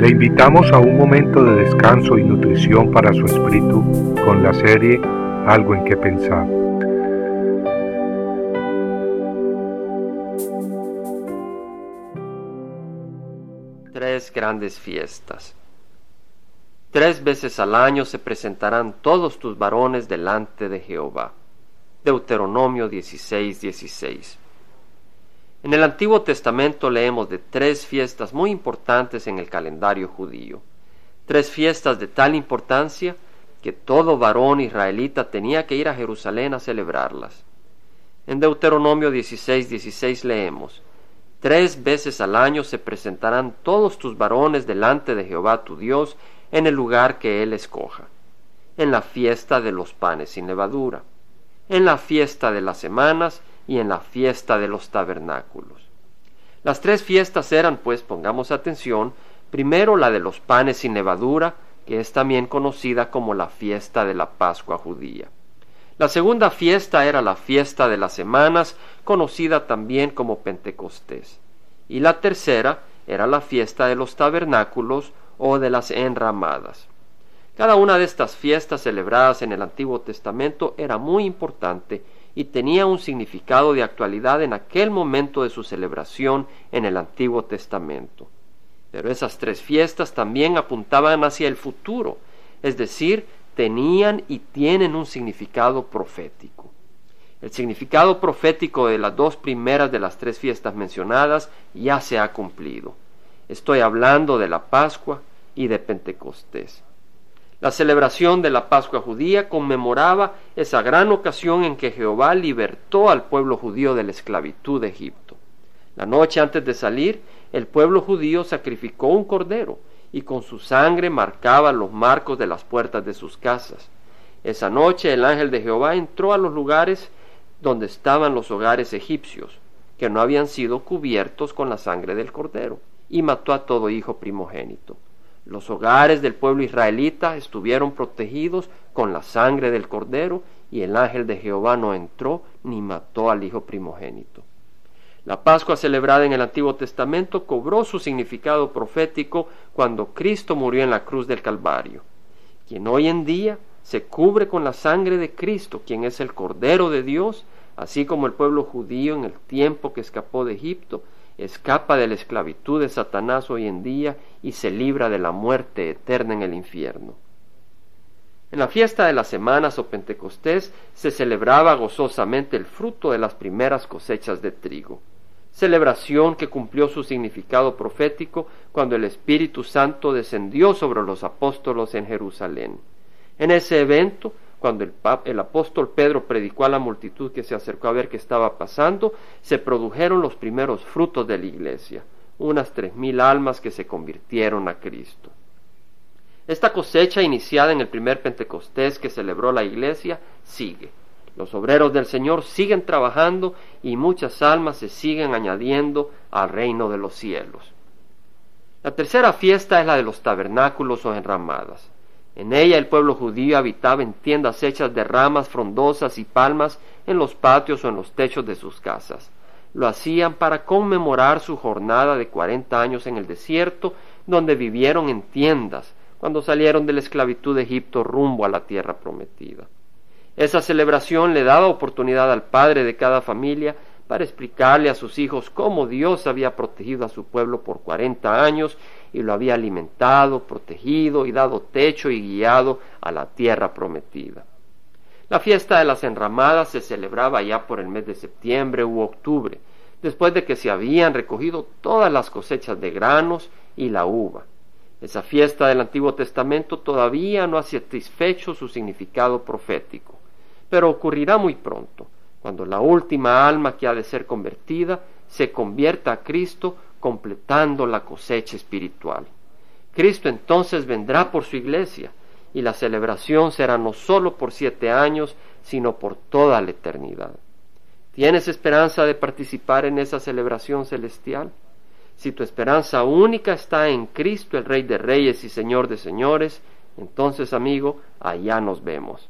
Le invitamos a un momento de descanso y nutrición para su espíritu con la serie Algo en que pensar. Tres grandes fiestas. Tres veces al año se presentarán todos tus varones delante de Jehová. Deuteronomio 16, 16. En el Antiguo Testamento leemos de tres fiestas muy importantes en el calendario judío. Tres fiestas de tal importancia que todo varón israelita tenía que ir a Jerusalén a celebrarlas. En Deuteronomio 16, 16 leemos, Tres veces al año se presentarán todos tus varones delante de Jehová tu Dios en el lugar que él escoja, en la fiesta de los panes sin levadura, en la fiesta de las semanas y en la fiesta de los tabernáculos. Las tres fiestas eran, pues, pongamos atención, primero la de los panes sin levadura, que es también conocida como la fiesta de la Pascua judía. La segunda fiesta era la fiesta de las semanas, conocida también como Pentecostés. Y la tercera era la fiesta de los tabernáculos o de las enramadas. Cada una de estas fiestas celebradas en el Antiguo Testamento era muy importante y tenía un significado de actualidad en aquel momento de su celebración en el Antiguo Testamento. Pero esas tres fiestas también apuntaban hacia el futuro, es decir, tenían y tienen un significado profético. El significado profético de las dos primeras de las tres fiestas mencionadas ya se ha cumplido. Estoy hablando de la Pascua y de Pentecostés. La celebración de la Pascua judía conmemoraba esa gran ocasión en que Jehová libertó al pueblo judío de la esclavitud de Egipto. La noche antes de salir, el pueblo judío sacrificó un cordero y con su sangre marcaba los marcos de las puertas de sus casas. Esa noche el ángel de Jehová entró a los lugares donde estaban los hogares egipcios, que no habían sido cubiertos con la sangre del cordero, y mató a todo hijo primogénito. Los hogares del pueblo israelita estuvieron protegidos con la sangre del cordero y el ángel de Jehová no entró ni mató al hijo primogénito. La Pascua celebrada en el Antiguo Testamento cobró su significado profético cuando Cristo murió en la cruz del Calvario, quien hoy en día se cubre con la sangre de Cristo, quien es el Cordero de Dios, así como el pueblo judío en el tiempo que escapó de Egipto, escapa de la esclavitud de Satanás hoy en día y se libra de la muerte eterna en el infierno. En la fiesta de las semanas o Pentecostés se celebraba gozosamente el fruto de las primeras cosechas de trigo, celebración que cumplió su significado profético cuando el Espíritu Santo descendió sobre los apóstolos en Jerusalén. En ese evento cuando el, apóstol Pedro predicó a la multitud que se acercó a ver qué estaba pasando, se produjeron los primeros frutos de la iglesia, unas tres mil almas que se convirtieron a Cristo. Esta cosecha iniciada en el primer Pentecostés que celebró la iglesia sigue. Los obreros del Señor siguen trabajando y muchas almas se siguen añadiendo al reino de los cielos. La tercera fiesta es la de los tabernáculos o enramadas. En ella el pueblo judío habitaba en tiendas hechas de ramas frondosas y palmas en los patios o en los techos de sus casas. Lo hacían para conmemorar su jornada de cuarenta años en el desierto, donde vivieron en tiendas, cuando salieron de la esclavitud de Egipto rumbo a la tierra prometida. Esa celebración le daba oportunidad al padre de cada familia para explicarle a sus hijos cómo Dios había protegido a su pueblo por cuarenta años y lo había alimentado, protegido y dado techo y guiado a la tierra prometida. La fiesta de las enramadas se celebraba ya por el mes de septiembre u octubre, después de que se habían recogido todas las cosechas de granos y la uva. Esa fiesta del Antiguo Testamento todavía no ha satisfecho su significado profético, pero ocurrirá muy pronto cuando la última alma que ha de ser convertida se convierta a Cristo completando la cosecha espiritual. Cristo entonces vendrá por su iglesia y la celebración será no sólo por siete años, sino por toda la eternidad. ¿Tienes esperanza de participar en esa celebración celestial? Si tu esperanza única está en Cristo, el Rey de Reyes y Señor de Señores, entonces, amigo, allá nos vemos